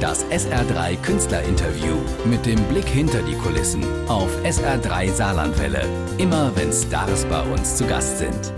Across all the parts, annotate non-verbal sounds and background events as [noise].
Das SR3 Künstlerinterview mit dem Blick hinter die Kulissen auf SR3 Saarlandwelle. Immer wenn Stars bei uns zu Gast sind.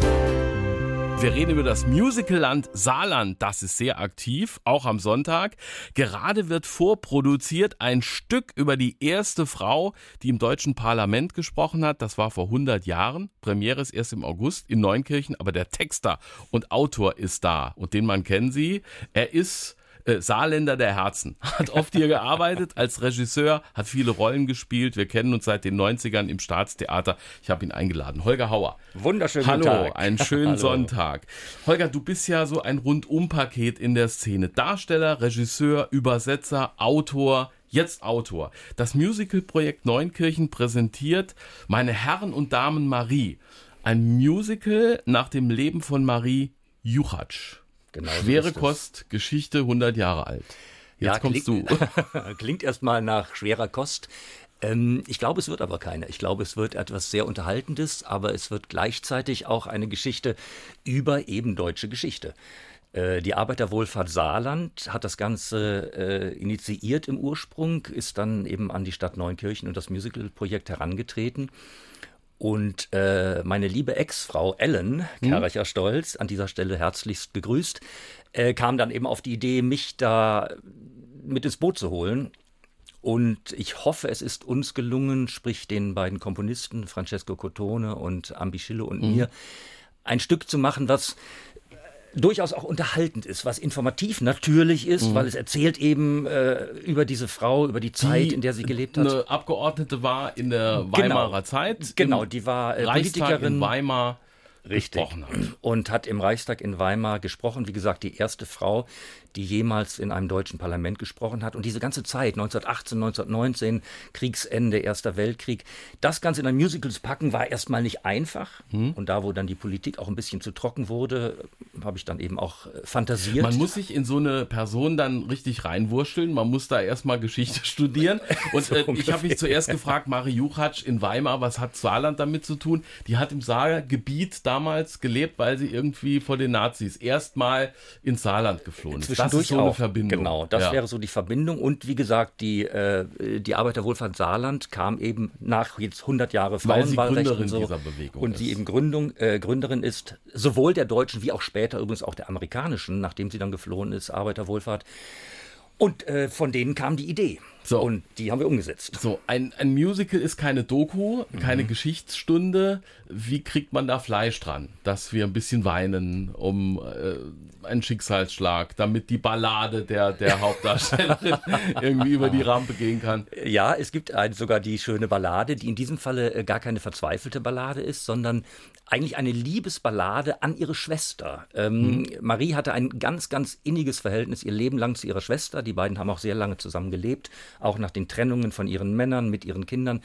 Wir reden über das Musicalland Saarland. Das ist sehr aktiv, auch am Sonntag. Gerade wird vorproduziert ein Stück über die erste Frau, die im deutschen Parlament gesprochen hat. Das war vor 100 Jahren. Premiere ist erst im August in Neunkirchen, aber der Texter und Autor ist da. Und den Mann kennen Sie. Er ist äh, Saarländer der Herzen. [laughs] Hat oft hier gearbeitet als Regisseur, hat viele Rollen gespielt. Wir kennen uns seit den 90ern im Staatstheater. Ich habe ihn eingeladen. Holger Hauer. Wunderschönen Hallo, Tag. einen schönen [laughs] Hallo. Sonntag. Holger, du bist ja so ein Rundumpaket in der Szene. Darsteller, Regisseur, Übersetzer, Autor. Jetzt Autor. Das Musicalprojekt Neunkirchen präsentiert Meine Herren und Damen Marie. Ein Musical nach dem Leben von Marie Juchatsch. Genau Schwere. Kost, Geschichte 100 Jahre alt. Jetzt Ja, kommst klingt, du. [laughs] klingt erstmal nach schwerer Kost. Ähm, ich glaube, es wird aber keine. Ich glaube, es wird etwas sehr Unterhaltendes, aber es wird gleichzeitig auch eine Geschichte über eben deutsche Geschichte. Äh, Die Arbeiterwohlfahrt Saarland hat das Ganze äh, initiiert im Ursprung, ist dann eben an die Stadt Neunkirchen und das Musical-Projekt herangetreten. Und äh, meine liebe Ex-Frau Ellen Kerracher Stolz, an dieser Stelle herzlichst begrüßt, äh, kam dann eben auf die Idee, mich da mit ins Boot zu holen. Und ich hoffe, es ist uns gelungen, sprich den beiden Komponisten, Francesco Cotone und Ambischillo und mir, ein Stück zu machen, was durchaus auch unterhaltend ist, was informativ natürlich ist, weil es erzählt eben äh, über diese Frau, über die Zeit, in der sie gelebt hat. Eine Abgeordnete war in der Weimarer Zeit. Genau, die war äh, Politikerin. in Weimar Richtig. gesprochen hat. Und hat im Reichstag in Weimar gesprochen. Wie gesagt, die erste Frau, die jemals in einem deutschen Parlament gesprochen hat. Und diese ganze Zeit, 1918, 1919, Kriegsende, Erster Weltkrieg, das Ganze in ein Musical zu packen, war erstmal nicht einfach. Hm. Und da, wo dann die Politik auch ein bisschen zu trocken wurde, habe ich dann eben auch äh, fantasiert. Man muss sich in so eine Person dann richtig reinwurschteln. Man muss da erstmal Geschichte [laughs] studieren. [laughs] Und äh, ich habe mich zuerst gefragt, Marie Juchatsch in Weimar, was hat Saarland damit zu tun? Die hat im Saargebiet damals gelebt, weil sie irgendwie vor den Nazis erstmal ins Saarland geflohen ist. Das ist so eine. Verbindung. Genau, das Ja. wäre so die Verbindung. Und wie gesagt, die, äh, die Arbeiterwohlfahrt Saarland kam eben nach jetzt 100 Jahre Frauenwahlrecht und so. dieser Bewegung und ist. sie eben Gründung, äh, Gründerin ist, sowohl der deutschen wie auch später übrigens auch der amerikanischen, nachdem sie dann geflohen ist, Arbeiterwohlfahrt. Und äh, von denen kam die Idee. So. Und die haben wir umgesetzt. So, ein, ein Musical ist keine Doku, Mhm. keine Geschichtsstunde. Wie kriegt man da Fleisch dran, dass wir ein bisschen weinen um äh, einen Schicksalsschlag, damit die Ballade der, der [laughs] Hauptdarstellerin irgendwie über die Rampe gehen kann? Ja, es gibt ein, sogar die schöne Ballade, die in diesem Falle äh, gar keine verzweifelte Ballade ist, sondern eigentlich eine Liebesballade an ihre Schwester. Ähm, Marie hatte ein ganz, ganz inniges Verhältnis ihr Leben lang zu ihrer Schwester. Die beiden haben auch sehr lange zusammen gelebt, auch nach den Trennungen von ihren Männern mit ihren Kindern.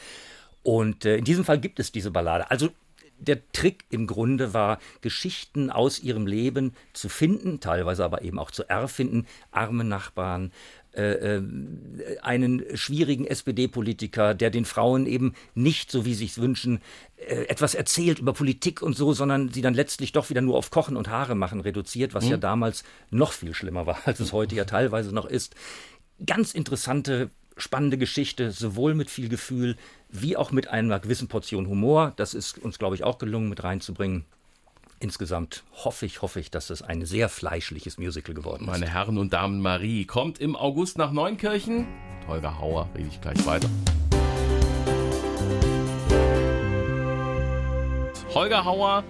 Und äh, in diesem Fall gibt es diese Ballade. Also der Trick im Grunde war, Geschichten aus ihrem Leben zu finden, teilweise aber eben auch zu erfinden, arme Nachbarn, äh, äh, einen schwierigen SPD-Politiker, der den Frauen eben nicht, so wie sie es wünschen, äh, etwas erzählt über Politik und so, sondern sie dann letztlich doch wieder nur auf Kochen und Haare machen reduziert, was ja damals noch viel schlimmer war, als es heute ja teilweise noch ist. Ganz interessante, spannende Geschichte, sowohl mit viel Gefühl wie auch mit einer gewissen Portion Humor. Das ist uns, glaube ich, auch gelungen mit reinzubringen. Insgesamt hoffe ich, hoffe ich, dass es ein sehr fleischliches Musical geworden ist. Meine Herren und Damen, Marie kommt im August nach Neunkirchen. Holger Hauer, rede ich gleich weiter. Holger Hauer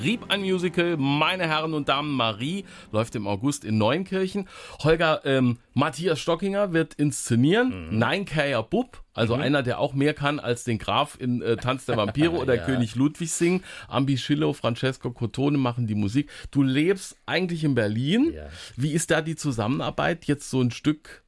schrieb ein Musical, Meine Herren und Damen, Marie, läuft im August in Neunkirchen. Holger, ähm, Matthias Stockinger wird inszenieren, Nein Kaya Bub, also einer, der auch mehr kann als den Graf in äh, Tanz der Vampire [laughs] oder Ja. König Ludwig singen. Ambi Schillo, Francesco Cotone machen die Musik. Du lebst eigentlich in Berlin. Ja. Wie ist da die Zusammenarbeit, jetzt so ein Stück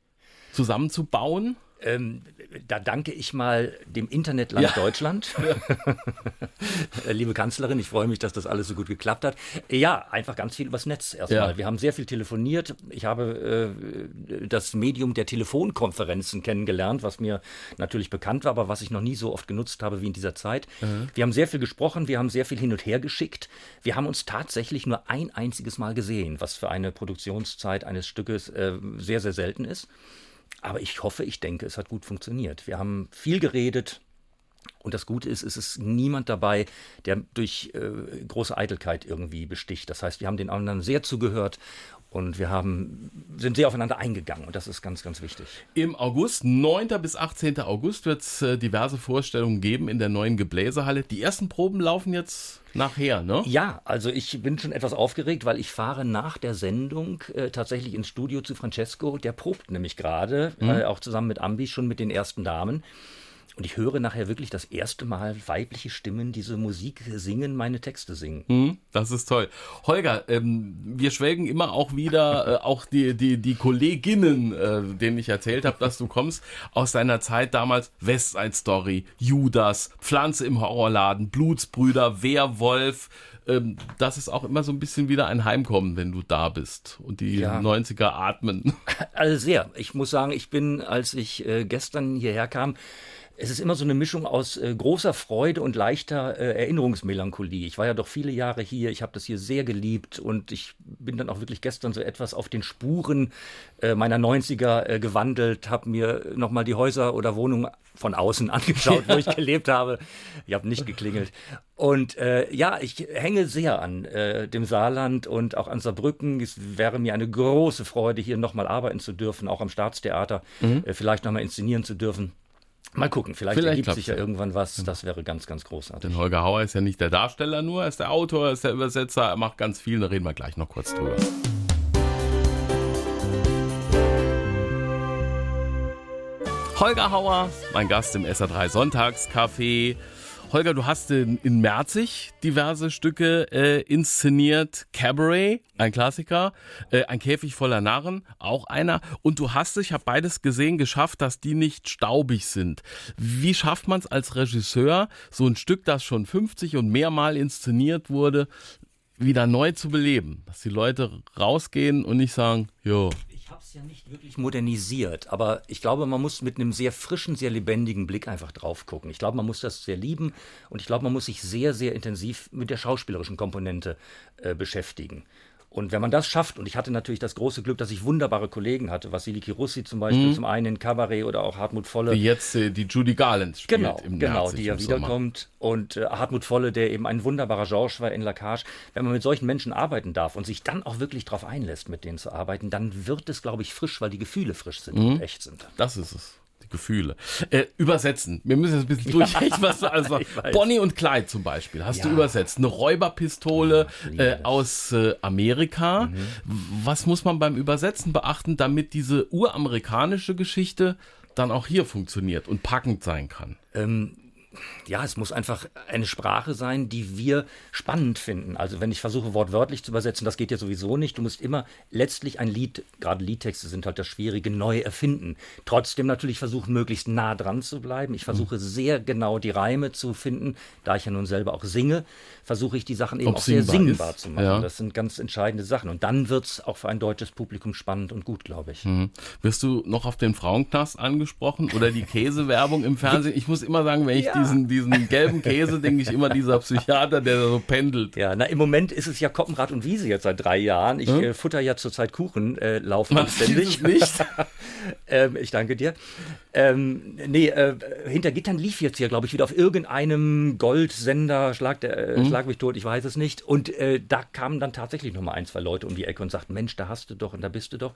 zusammenzubauen? Ähm, da danke ich mal dem Internetland ja. Deutschland. [laughs] Ja. [laughs] Liebe Kanzlerin, ich freue mich, dass das alles so gut geklappt hat. Ja, einfach ganz viel übers Netz erstmal. Ja. Wir haben sehr viel telefoniert. Ich habe äh, das Medium der Telefonkonferenzen kennengelernt, was mir natürlich bekannt war, aber was ich noch nie so oft genutzt habe wie in dieser Zeit. Mhm. Wir haben sehr viel gesprochen, wir haben sehr viel hin und her geschickt. Wir haben uns tatsächlich nur ein einziges Mal gesehen, was für eine Produktionszeit eines Stückes äh, sehr, sehr selten ist. Aber ich hoffe, ich denke, es hat gut funktioniert. Wir haben viel geredet. Und das Gute ist, es ist niemand dabei, der durch äh, große Eitelkeit irgendwie besticht. Das heißt, wir haben den anderen sehr zugehört und wir haben, sind sehr aufeinander eingegangen und das ist ganz, ganz wichtig. Im August, 9. bis 18. August, wird es äh, diverse Vorstellungen geben in der neuen Gebläsehalle. Die ersten Proben laufen jetzt nachher, ne? Ja, also ich bin schon etwas aufgeregt, weil ich fahre nach der Sendung äh, tatsächlich ins Studio zu Francesco. Der probt nämlich gerade, mhm. äh, auch zusammen mit Ambi, schon mit den ersten Damen. Und ich höre nachher wirklich das erste Mal weibliche Stimmen diese Musik singen, meine Texte singen. Hm, das ist toll. Holger, ähm, wir schwelgen immer auch wieder, äh, auch die, die, die Kolleginnen, äh, denen ich erzählt habe, dass du kommst, aus deiner Zeit damals Westside Story, Judas, Pflanze im Horrorladen, Blutsbrüder, Werwolf. Ähm, das ist auch immer so ein bisschen wieder ein Heimkommen, wenn du da bist und die ja. 90er atmen. [laughs] Also sehr. Ich muss sagen, ich bin, als ich äh, gestern hierher kam, es ist immer so eine Mischung aus äh, großer Freude und leichter äh, Erinnerungsmelancholie. Ich war ja doch viele Jahre hier, ich habe das hier sehr geliebt und ich bin dann auch wirklich gestern so etwas auf den Spuren äh, meiner 90er äh, gewandelt, habe mir nochmal die Häuser oder Wohnungen von außen [laughs] angeschaut, wo ich gelebt habe. Ich habe nicht geklingelt. Und äh, ja, ich hänge sehr an äh, dem Saarland und auch an Saarbrücken. Es wäre mir eine große Freude, hier nochmal arbeiten zu dürfen, auch am Staatstheater, mhm. vielleicht nochmal inszenieren zu dürfen. Mal gucken, vielleicht, vielleicht ergibt sich ja irgendwann was. Das wäre ganz, ganz großartig. Denn Holger Hauer ist ja nicht der Darsteller nur, er ist der Autor, er ist der Übersetzer, er macht ganz viel, da reden wir gleich noch kurz drüber. Holger Hauer, mein Gast im SA3 Sonntagscafé. Holger, du hast in, in Merzig diverse Stücke äh, inszeniert. Cabaret, ein Klassiker. Äh, ein Käfig voller Narren, auch einer. Und du hast ich habe beides gesehen, geschafft, dass die nicht staubig sind. Wie schafft man es als Regisseur, so ein Stück, das schon 50 und mehrmal inszeniert wurde, wieder neu zu beleben? Dass die Leute rausgehen und nicht sagen, jo, habe es ja nicht wirklich modernisiert, aber ich glaube, man muss mit einem sehr frischen, sehr lebendigen Blick einfach drauf gucken. Ich glaube, man muss das sehr lieben und ich glaube, man muss sich sehr, sehr intensiv mit der schauspielerischen Komponente äh, beschäftigen. Und wenn man das schafft, und ich hatte natürlich das große Glück, dass ich wunderbare Kollegen hatte, Vassili Russi zum Beispiel, mhm. zum einen in Cabaret oder auch Hartmut Volle. Wie jetzt äh, die Judy Garland spielt genau, im Genau, die ja wiederkommt. Und äh, Hartmut Volle, der eben ein wunderbarer George war in La Cage. Wenn man mit solchen Menschen arbeiten darf und sich dann auch wirklich darauf einlässt, mit denen zu arbeiten, dann wird es, glaube ich, frisch, weil die Gefühle frisch sind mhm. und echt sind. Das ist es. Gefühle. Äh, übersetzen. Wir müssen jetzt ein bisschen [laughs] durchrechnen, was also [laughs] Bonnie und Clyde zum Beispiel hast ja. du übersetzt. Eine Räuberpistole äh, aus äh, Amerika. Mhm. Was muss man beim Übersetzen beachten, damit diese uramerikanische Geschichte dann auch hier funktioniert und packend sein kann? Ähm, ja, es muss einfach eine Sprache sein, die wir spannend finden. Also wenn ich versuche, wortwörtlich zu übersetzen, das geht ja sowieso nicht. Du musst immer letztlich ein Lied, gerade Liedtexte sind halt das Schwierige, neu erfinden. Trotzdem natürlich versuchen, möglichst nah dran zu bleiben. Ich versuche mhm. sehr genau die Reime zu finden. Da ich ja nun selber auch singe, versuche ich die Sachen eben Ob auch sehr singbar ist. zu machen. Ja. Das sind ganz entscheidende Sachen. Und dann wird es auch für ein deutsches Publikum spannend und gut, glaube ich. Mhm. Wirst du noch auf den Frauenknast angesprochen oder die [laughs] Käsewerbung im Fernsehen? Ich muss immer sagen, wenn ich ja. Diesen, diesen gelben Käse, denke ich immer, dieser Psychiater, der so pendelt. Ja, na, im Moment ist es ja Koppenrad und Wiese jetzt seit drei Jahren. Ich hm? äh, futter ja zurzeit Kuchen, äh, laufen Man ständig. nicht. [laughs] ähm, ich danke dir. Ähm, nee, äh, hinter Gittern lief jetzt hier, glaube ich, wieder auf irgendeinem Goldsender, Schlag, der, mhm. Schlag mich tot, ich weiß es nicht. Und äh, da kamen dann tatsächlich noch mal ein, zwei Leute um die Ecke und sagten, Mensch, da hast du doch und da bist du doch.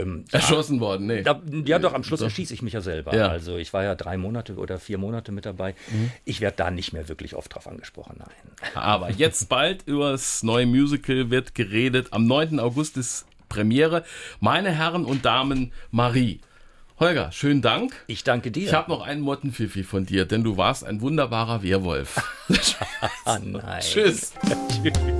Ähm, Erschossen ja, worden, nee. Da, ja, doch, am Schluss erschieße ich mich ja selber. Ja. Also ich war ja drei Monate oder vier Monate mit dabei. Mhm. Ich werde da nicht mehr wirklich oft drauf angesprochen, nein. Aber jetzt bald über das neue Musical wird geredet. Am 9. August ist Premiere. Meine Herren und Damen, Marie. Holger, schönen Dank. Ich danke dir. Ich habe noch einen Mottenpfiffi von dir, denn du warst ein wunderbarer Werwolf. ah, [laughs] [laughs] nein. Tschüss. [laughs] Tschüss.